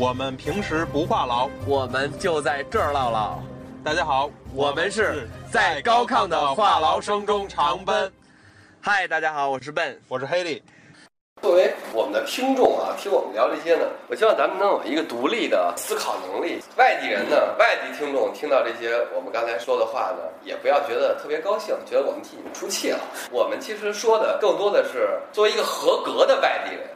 我们平时不话痨，我们就在这儿唠唠。大家好，我们是在高亢的话痨声中长奔。嗨，大家好，我是笨，我是黑利。作为我们的听众啊，听我们聊这些呢，我希望咱们能有一个独立的思考能力。外地人呢，外地听众听到这些我们刚才说的话呢，也不要觉得特别高兴，觉得我们替你们出气了。我们其实说的更多的是作为一个合格的外地人。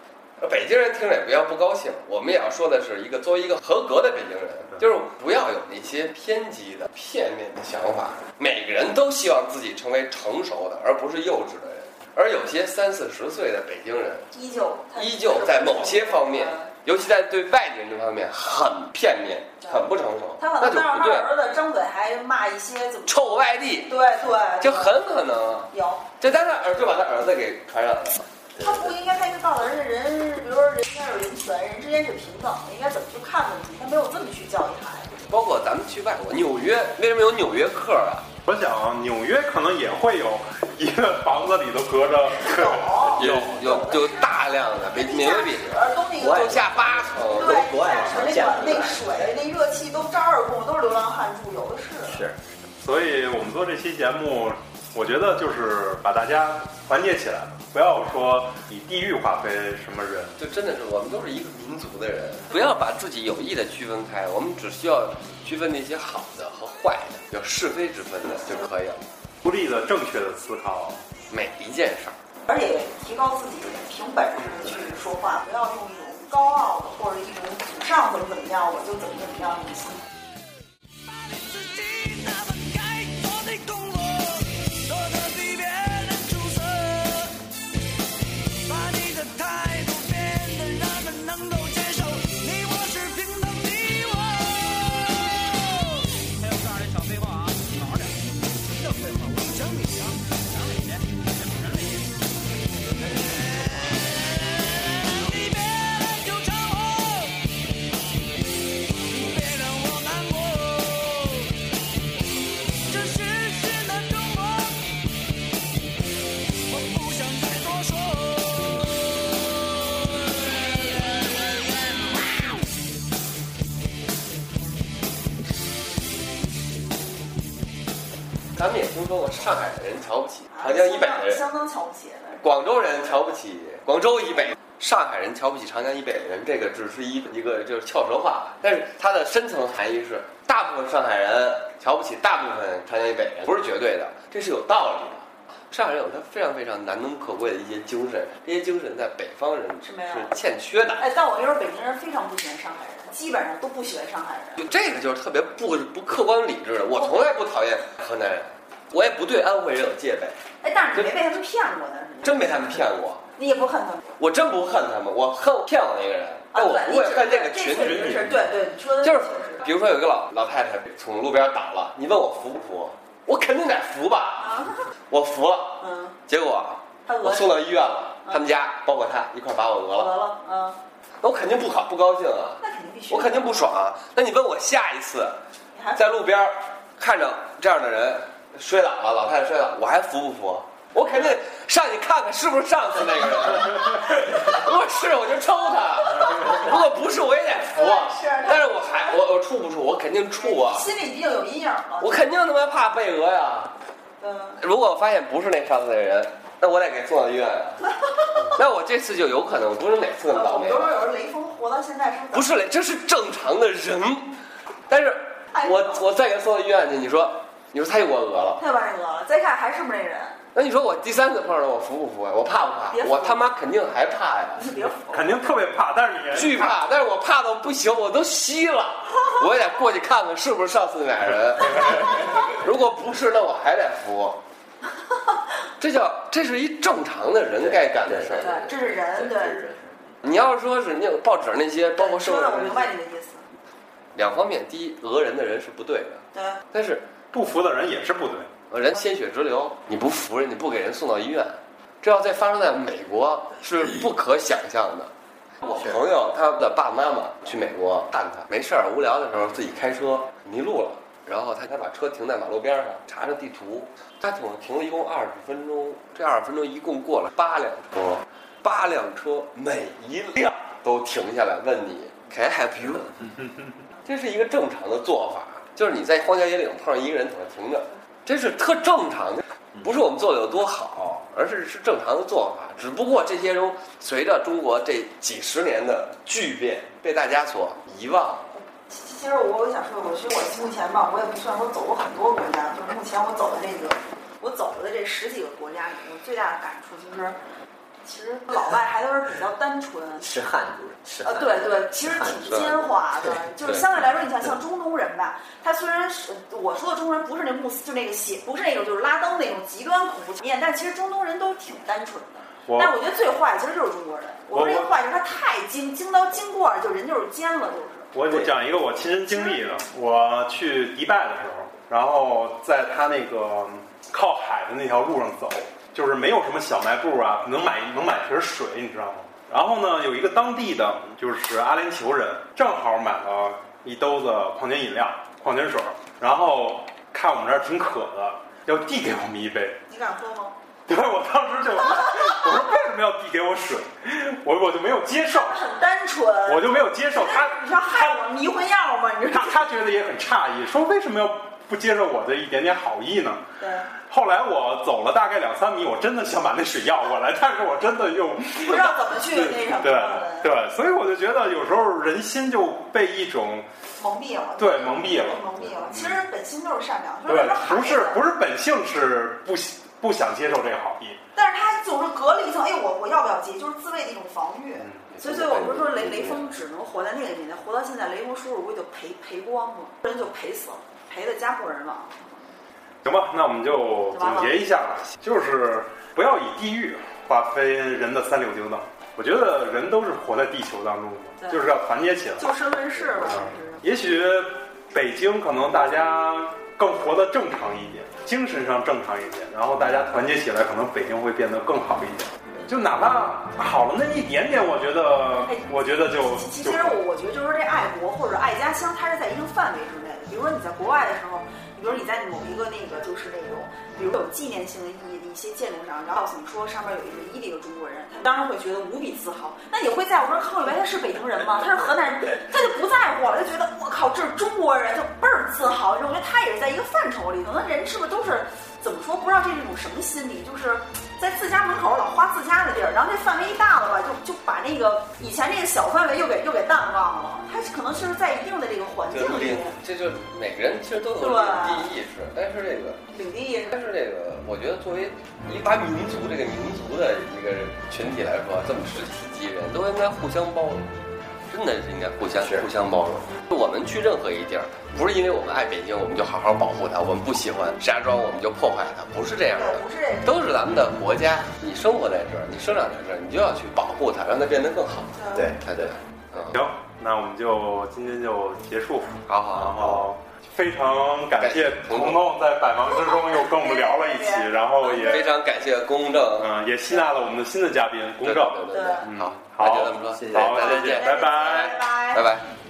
北京人听着也不要不高兴，我们也要说的是一个作为一个合格的北京人，就是不要有那些偏激的、片面的想法。每个人都希望自己成为成熟的，而不是幼稚的人。而有些三四十岁的北京人，依旧依旧在某些方面，尤其在对外地人这方面很片面、很不成熟，他可能就对。儿子张嘴还骂一些怎么臭外地，对对，就很可能，有。就但他儿就把他儿子给传染了。他不应该，他应该告诉人家人，比如说人家有人权，人之间是平等的，应该怎么去看问题？他没有这么去教育孩子。包括咱们去外国，纽约为什么有纽约客啊？我想纽约可能也会有一个房子里头隔着，有有有大量的北纽约比而都那个都下八层，对，国外那个那水那热气都招二供，都是流浪汉住，有的是。是，所以我们做这期节目，我觉得就是把大家团结起来，不要说以地域划分什么人。就真的是我们都是一个民族的人，不要把自己有意的区分开，我们只需要区分那些好的和坏的，有是非之分的就可以了。独立的、正确的思考，每一件事儿，而且提高自己，凭本事去说话，不要用一种高傲的或者一种祖上怎么怎么样，我就怎么怎么样的心。咱们也听说过上海人瞧不起长江以北的人，相当瞧不起。广州人瞧不起广州以北，上海人瞧不起长江以北的人，这个只是一一个就是翘舌话，但是它的深层含义是，大部分上海人瞧不起大部分长江以北人，不是绝对的，这是有道理的。上海人有他非常非常难能可贵的一些精神，这些精神在北方人是欠缺的。哎，但我跟你说，北京人非常不喜欢上海人，基本上都不喜欢上海人。就这个就是特别不不客观理智的。我从来不讨厌河南人，我也不对安徽人有戒备，哎，但是你没被他们骗过，呢真被他们骗过。你也不恨他们我真不恨他们，我恨骗我那个人，啊？但我对，不会恨这个群体。对对，你说的就是比如说有一个老老太太从路边倒了，你问我服不服？我肯定得服吧，啊，我服了。嗯，结果我送到医院了，他们家包括他一块把我讹了，讹了，嗯，那我肯定不好不高兴啊，那肯定必须，我肯定不爽啊。那你问我下一次在路边看着这样的人摔倒了，老太太摔倒，我还服不服？我肯定上去看看是不是上次那个人。如果是，我就抽他；如果不是，我也得服但是我还我我处不处？我肯定处啊！心里毕竟有阴影了。我肯定他妈怕被讹呀！嗯，如果我发现不是那上次那人，那我得给送到医院。那我这次就有可能不是哪次那么倒霉我们都。说有人雷锋活到现在是不是雷，这是正常的人。但是我我再给他送到医院去，你说你说他又给我讹了，他又把你讹了，再看还是不是那人，那你说我第三次碰上他，我服不服呀？我怕不怕我他妈肯定还怕呀，你别。肯定特别怕，但是你惧怕。但是我怕的不行，我都吸了，我也得过去看看是不是上次那俩人。如果不是，那我还得服。这叫这是一正常的人该干的事对儿。，这是人，对。你要是说是那个报纸那些，包括社会上说的我明白你的意思。两方面，第一，讹人的人是不对的，对，但是不服的人也是不对。呃人鲜血直流，你不扶人，你不给人送到医院，这要再发生在美国是不可想象的。我朋友他的爸爸妈妈去美国看他，没事儿无聊的时候自己开车迷路了，然后他他把车停在马路边上，查查地图，他停停了一共二十分钟，这二十分钟一共过了八辆车，八辆车每一辆都停下来问你，Can I help you？这是一个正常的做法，就是你在荒郊野岭碰上一个人在那停着，这是特正常的，不是我们做的有多好，而是是正常的做法。只不过这些中，随着中国这几十年的巨变，被大家所遗忘。其实我我想说，我其实我目前吧，我也不算我走过很多国家，就是目前我走的这个，我走的这十几个国家里，我最大的感触就是，其实老外还都是比较单纯，是汉族人，是呃，对对，其实挺奸猾的，就是相对来说，你像像中东人吧，他虽然是我说的中东人不是那穆斯，就那个邪，不是那种就是拉登那种极端恐怖面，但其实中东人都挺单纯的。我但是我觉得最坏其实就是中国人，我说这个坏就是他太精精到精过了，就人就是奸了，就是。我我讲一个我亲身经历的，我去迪拜的时候，然后在他那个靠海的那条路上走，就是没有什么小卖部啊，能买能买瓶水，你知道吗？然后呢，有一个当地的就是阿联酋人，正好买了一兜子矿泉饮料、矿泉水，然后看我们这儿挺渴的，要递给我们一杯。你敢喝吗？对，我当时就 我说为什么要递给我水？我我就没有接受，很单纯。我就没有接受他。你知道害我迷魂药吗？你知道他？他觉得也很诧异，说为什么要不接受我的一点点好意呢？对。后来我走了大概两三米，我真的想把那水要过来，但是我真的又不知道怎么去那什么。对对，所以我就觉得有时候人心就被一种蒙蔽了。对蒙蔽了。蒙蔽了。其实本心都是善良。对，不是不是本性是不不想接受这个好意。但是他总是隔了一层，哎，我我要不要接？就是自卫的一种防御。嗯所以，所以我不是说雷雷锋只能活在那个年代，活到现在，雷锋叔叔估计就赔赔光了，人就赔死了，赔的家破人亡。行吧，那我们就总结一下，就是不要以地域划分人的三六九等。我觉得人都是活在地球当中的，就是要团结起来。就事论事吧。也许北京可能大家更活得正常一点，精神上正常一点，然后大家团结起来，可能北京会变得更好一点。就哪怕好了那一点点，我觉得，我觉得就其实我我觉得就是这爱国或者爱家乡，它是在一定范围之内的。比如说你在国外的时候，比如你在某一个那个就是那种，比如有纪念性的意义的一些建筑上，然后告诉你说上面有一个一的一个中国人，他当然会觉得无比自豪。那你会在乎说康有为他是北京人吗？他是河南人，他就不在乎了，就觉得我靠这是中国人，就倍儿自豪。我觉得他也是在一个范畴里头，那人是不是都是怎么说？不知道这是一种什么心理，就是。在自家门口老花自家的地儿，然后这范围一大了吧，就就把那个以前那个小范围又给又给淡忘了。他可能就是在一定的这个环境里，这就每个人其实都有领地意识，但是这个领地意识，但是这个我觉得作为一个民族这个民族的一个群体来说，这么十几亿人都应该互相包容，真的是应该互相互相包容。我们去任何一地儿。不是因为我们爱北京，我们就好好保护它；我们不喜欢石家庄，我们就破坏它。不是这样的，不是这样，都是咱们的国家。你生活在这儿，你生长在这儿，你就要去保护它，让它变得更好。对，对对。行，那我们就今天就结束。好好然后非常感谢彤彤在百忙之中又跟我们聊了一期，然后也非常感谢公正，嗯，也吸纳了我们的新的嘉宾公正。对对对，好，好，那就这么说，谢谢，好，再见，拜拜。拜拜。